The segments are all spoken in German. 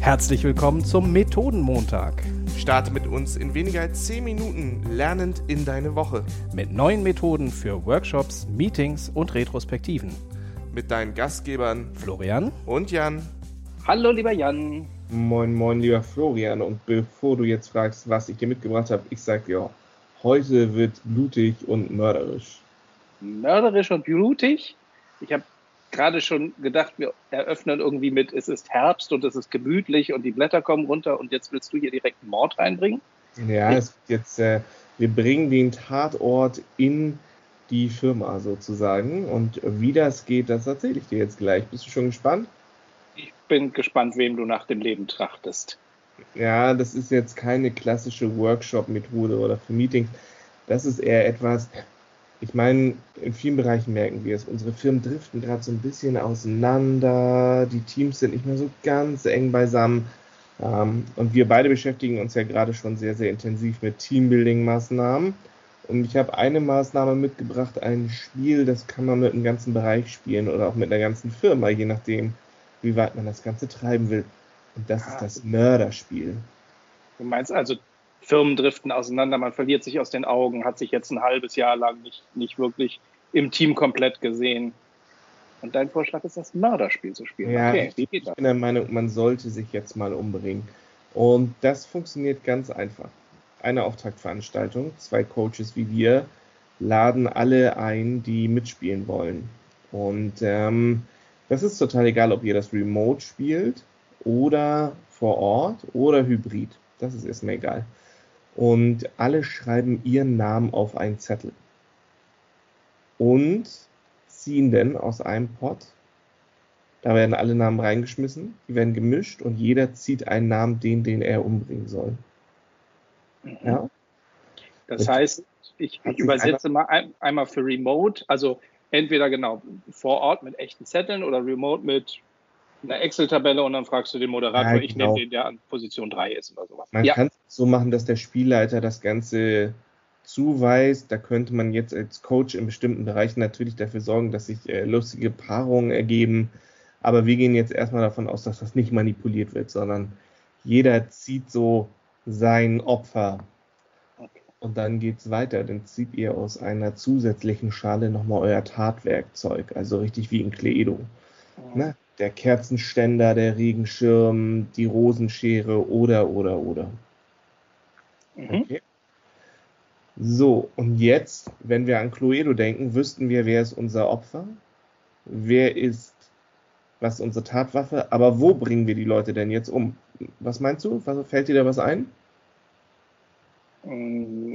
Herzlich willkommen zum Methodenmontag. Starte mit uns in weniger als 10 Minuten lernend in deine Woche. Mit neuen Methoden für Workshops, Meetings und Retrospektiven. Mit deinen Gastgebern Florian und Jan. Hallo, lieber Jan. Moin, moin, lieber Florian. Und bevor du jetzt fragst, was ich dir mitgebracht habe, ich sag dir, heute wird blutig und mörderisch. Mörderisch und blutig? Ich habe gerade schon gedacht, wir eröffnen irgendwie mit, es ist Herbst und es ist gemütlich und die Blätter kommen runter und jetzt willst du hier direkt einen Mord reinbringen? Ja, es jetzt, äh, wir bringen den Tatort in die Firma sozusagen und wie das geht, das erzähle ich dir jetzt gleich. Bist du schon gespannt? Ich bin gespannt, wem du nach dem Leben trachtest. Ja, das ist jetzt keine klassische Workshop-Methode oder für Meetings. Das ist eher etwas, ich meine, in vielen Bereichen merken wir es. Unsere Firmen driften gerade so ein bisschen auseinander. Die Teams sind nicht mehr so ganz eng beisammen. Ähm, und wir beide beschäftigen uns ja gerade schon sehr, sehr intensiv mit Teambuilding-Maßnahmen. Und ich habe eine Maßnahme mitgebracht, ein Spiel, das kann man mit einem ganzen Bereich spielen oder auch mit einer ganzen Firma, je nachdem, wie weit man das Ganze treiben will. Und das ist das Mörderspiel. Du meinst also, Firmen driften auseinander, man verliert sich aus den Augen, hat sich jetzt ein halbes Jahr lang nicht, nicht wirklich im Team komplett gesehen. Und dein Vorschlag ist, das Mörderspiel zu spielen. Ja, okay, ich, ich bin der Meinung, man sollte sich jetzt mal umbringen. Und das funktioniert ganz einfach. Eine Auftaktveranstaltung, zwei Coaches wie wir laden alle ein, die mitspielen wollen. Und ähm, das ist total egal, ob ihr das remote spielt oder vor Ort oder hybrid. Das ist erstmal egal und alle schreiben ihren Namen auf einen Zettel und ziehen dann aus einem Pot. Da werden alle Namen reingeschmissen, die werden gemischt und jeder zieht einen Namen, den, den er umbringen soll. Mhm. Ja? Das heißt, ich, ich übersetze mal ein, einmal für Remote, also entweder genau vor Ort mit echten Zetteln oder Remote mit einer Excel-Tabelle und dann fragst du den Moderator, ja, genau. ich nehme den, der an Position 3 ist oder sowas. Man ja. kann es so machen, dass der Spielleiter das Ganze zuweist. Da könnte man jetzt als Coach in bestimmten Bereichen natürlich dafür sorgen, dass sich äh, lustige Paarungen ergeben. Aber wir gehen jetzt erstmal davon aus, dass das nicht manipuliert wird, sondern jeder zieht so sein Opfer. Und dann geht es weiter. Dann zieht ihr aus einer zusätzlichen Schale nochmal euer Tatwerkzeug. Also richtig wie in Cluedo. Mhm. Ne? Der Kerzenständer, der Regenschirm, die Rosenschere oder, oder, oder. Mhm. Okay. So, und jetzt, wenn wir an Cluedo denken, wüssten wir, wer ist unser Opfer? Wer ist, was ist unsere Tatwaffe? Aber wo bringen wir die Leute denn jetzt um? Was meinst du? Was, fällt dir da was ein? Mm,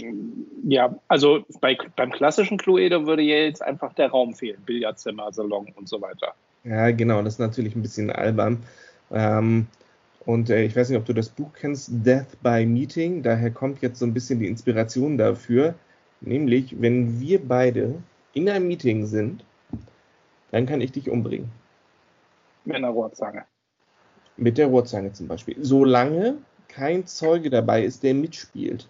ja, also bei, beim klassischen Cluedo würde jetzt einfach der Raum fehlen. Billardzimmer, Salon und so weiter. Ja, genau, das ist natürlich ein bisschen albern. Ähm, und äh, ich weiß nicht, ob du das Buch kennst, Death by Meeting. Daher kommt jetzt so ein bisschen die Inspiration dafür. Nämlich, wenn wir beide in einem Meeting sind, dann kann ich dich umbringen. Mit einer Rohrzange. Mit der Rohrzange zum Beispiel. Solange kein Zeuge dabei ist, der mitspielt.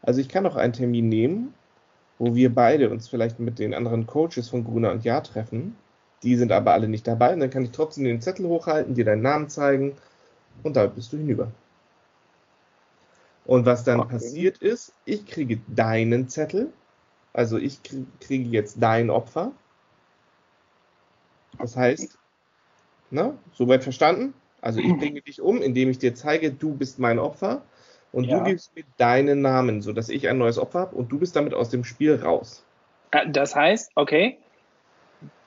Also ich kann auch einen Termin nehmen, wo wir beide uns vielleicht mit den anderen Coaches von Gruner und Jahr treffen die sind aber alle nicht dabei. Und dann kann ich trotzdem den Zettel hochhalten, dir deinen Namen zeigen und damit bist du hinüber. Und was dann okay. passiert ist, ich kriege deinen Zettel, also ich kriege jetzt dein Opfer. Das heißt, ne, soweit verstanden? Also ich bringe dich um, indem ich dir zeige, du bist mein Opfer und ja. du gibst mir deinen Namen, sodass ich ein neues Opfer habe und du bist damit aus dem Spiel raus. Äh, das heißt, okay,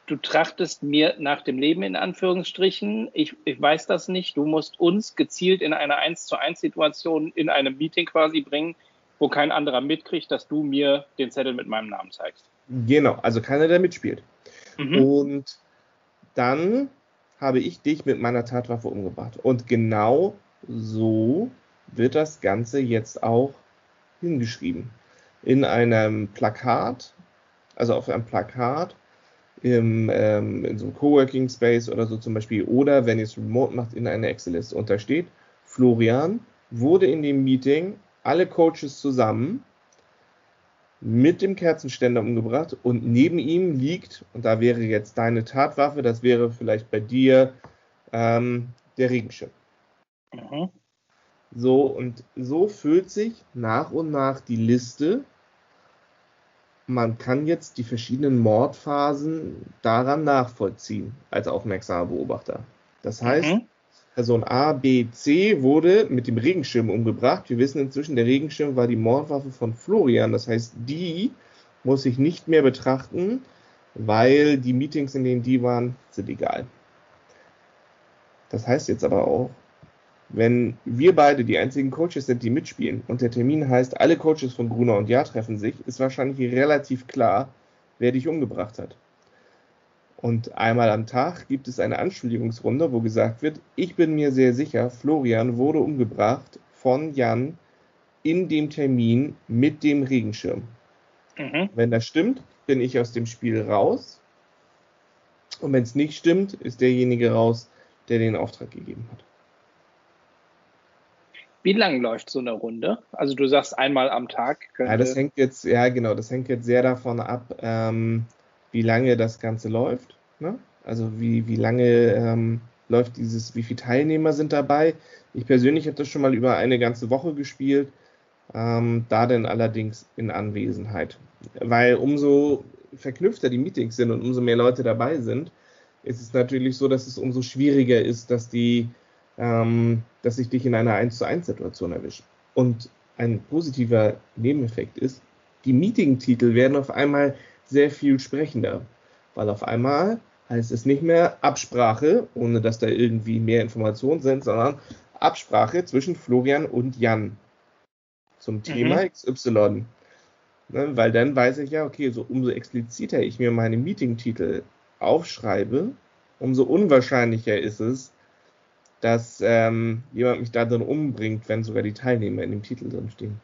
du trachtest mir nach dem Leben in Anführungsstrichen. Ich, ich weiß das nicht. Du musst uns gezielt in eine 1 zu 1 Situation in einem Meeting quasi bringen, wo kein anderer mitkriegt, dass du mir den Zettel mit meinem Namen zeigst. Genau, also keiner, der mitspielt. Mhm. Und dann habe ich dich mit meiner Tatwaffe umgebracht. Und genau so wird das Ganze jetzt auch hingeschrieben. In einem Plakat, also auf einem Plakat im, ähm, in so einem Coworking Space oder so zum Beispiel, oder wenn ihr es remote macht, in einer Excel-Liste. Und da steht, Florian wurde in dem Meeting alle Coaches zusammen mit dem Kerzenständer umgebracht und neben ihm liegt, und da wäre jetzt deine Tatwaffe, das wäre vielleicht bei dir ähm, der Regenschirm. Mhm. So, und so füllt sich nach und nach die Liste. Man kann jetzt die verschiedenen Mordphasen daran nachvollziehen als aufmerksamer Beobachter. Das heißt, mhm. Person A, B, C wurde mit dem Regenschirm umgebracht. Wir wissen inzwischen, der Regenschirm war die Mordwaffe von Florian. Das heißt, die muss ich nicht mehr betrachten, weil die Meetings, in denen die waren, sind egal. Das heißt jetzt aber auch, wenn wir beide die einzigen Coaches sind, die mitspielen und der Termin heißt, alle Coaches von Gruner und Ja treffen sich, ist wahrscheinlich relativ klar, wer dich umgebracht hat. Und einmal am Tag gibt es eine Anschuldigungsrunde, wo gesagt wird, ich bin mir sehr sicher, Florian wurde umgebracht von Jan in dem Termin mit dem Regenschirm. Mhm. Wenn das stimmt, bin ich aus dem Spiel raus. Und wenn es nicht stimmt, ist derjenige raus, der den Auftrag gegeben hat. Wie lang läuft so eine Runde? Also du sagst einmal am Tag. Ja, das hängt jetzt, ja genau, das hängt jetzt sehr davon ab, ähm, wie lange das Ganze läuft. Ne? Also wie, wie lange ähm, läuft dieses, wie viele Teilnehmer sind dabei. Ich persönlich habe das schon mal über eine ganze Woche gespielt, ähm, da denn allerdings in Anwesenheit. Weil umso verknüpfter die Meetings sind und umso mehr Leute dabei sind, ist es natürlich so, dass es umso schwieriger ist, dass die ähm, dass ich dich in einer 1 zu 1 Situation erwische. Und ein positiver Nebeneffekt ist, die Meeting-Titel werden auf einmal sehr viel sprechender, weil auf einmal heißt es nicht mehr Absprache, ohne dass da irgendwie mehr Informationen sind, sondern Absprache zwischen Florian und Jan zum Thema mhm. XY. Ne, weil dann weiß ich ja, okay, so umso expliziter ich mir meine Meeting-Titel aufschreibe, umso unwahrscheinlicher ist es, dass ähm, jemand mich da drin umbringt, wenn sogar die Teilnehmer in dem Titel drin stehen.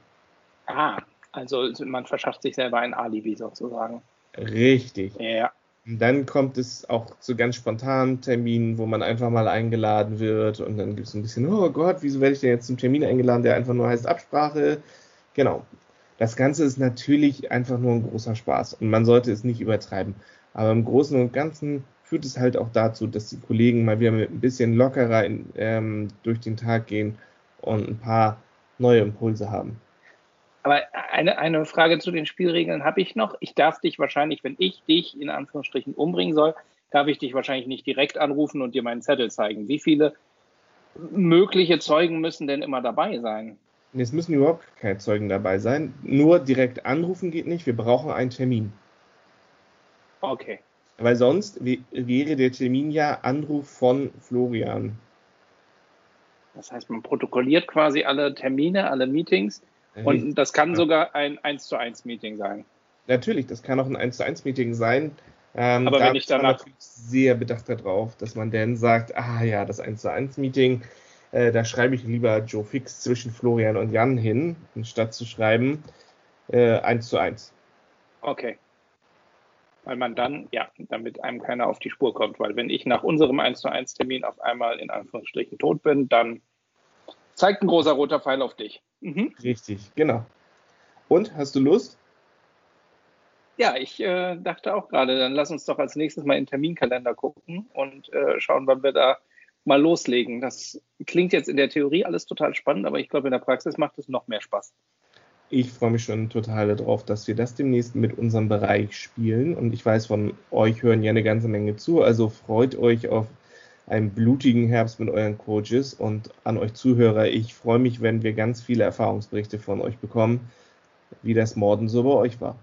Ah, also man verschafft sich selber ein Alibi sozusagen. Richtig. Ja. Und dann kommt es auch zu ganz spontanen Terminen, wo man einfach mal eingeladen wird und dann gibt es ein bisschen, oh Gott, wieso werde ich denn jetzt zum Termin eingeladen, der einfach nur heißt Absprache? Genau. Das Ganze ist natürlich einfach nur ein großer Spaß und man sollte es nicht übertreiben. Aber im Großen und Ganzen führt es halt auch dazu, dass die Kollegen mal wieder mit ein bisschen lockerer in, ähm, durch den Tag gehen und ein paar neue Impulse haben. Aber eine, eine Frage zu den Spielregeln habe ich noch. Ich darf dich wahrscheinlich, wenn ich dich in Anführungsstrichen umbringen soll, darf ich dich wahrscheinlich nicht direkt anrufen und dir meinen Zettel zeigen. Wie viele mögliche Zeugen müssen denn immer dabei sein? Es müssen überhaupt keine Zeugen dabei sein. Nur direkt anrufen geht nicht. Wir brauchen einen Termin. Okay. Weil sonst wäre der Termin ja Anruf von Florian. Das heißt, man protokolliert quasi alle Termine, alle Meetings und das kann sogar ein 1 zu 1 Meeting sein. Natürlich, das kann auch ein 1 zu 1 Meeting sein. Ähm, Aber da wenn ich danach natürlich sehr bedacht darauf, dass man dann sagt, ah ja, das 1 zu 1 Meeting, äh, da schreibe ich lieber Joe Fix zwischen Florian und Jan hin, anstatt zu schreiben äh, 1 zu 1. Okay weil man dann, ja, damit einem keiner auf die Spur kommt. Weil wenn ich nach unserem 1 zu 1 Termin auf einmal in Anführungsstrichen tot bin, dann zeigt ein großer roter Pfeil auf dich. Mhm. Richtig, genau. Und, hast du Lust? Ja, ich äh, dachte auch gerade, dann lass uns doch als nächstes mal in den Terminkalender gucken und äh, schauen, wann wir da mal loslegen. Das klingt jetzt in der Theorie alles total spannend, aber ich glaube, in der Praxis macht es noch mehr Spaß. Ich freue mich schon total darauf, dass wir das demnächst mit unserem Bereich spielen. Und ich weiß, von euch hören ja eine ganze Menge zu. Also freut euch auf einen blutigen Herbst mit euren Coaches und an euch Zuhörer. Ich freue mich, wenn wir ganz viele Erfahrungsberichte von euch bekommen, wie das Morden so bei euch war.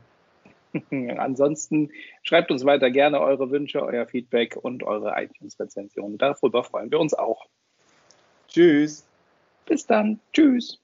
Ansonsten schreibt uns weiter gerne eure Wünsche, euer Feedback und eure iTunes-Rezensionen. Darüber freuen wir uns auch. Tschüss. Bis dann. Tschüss.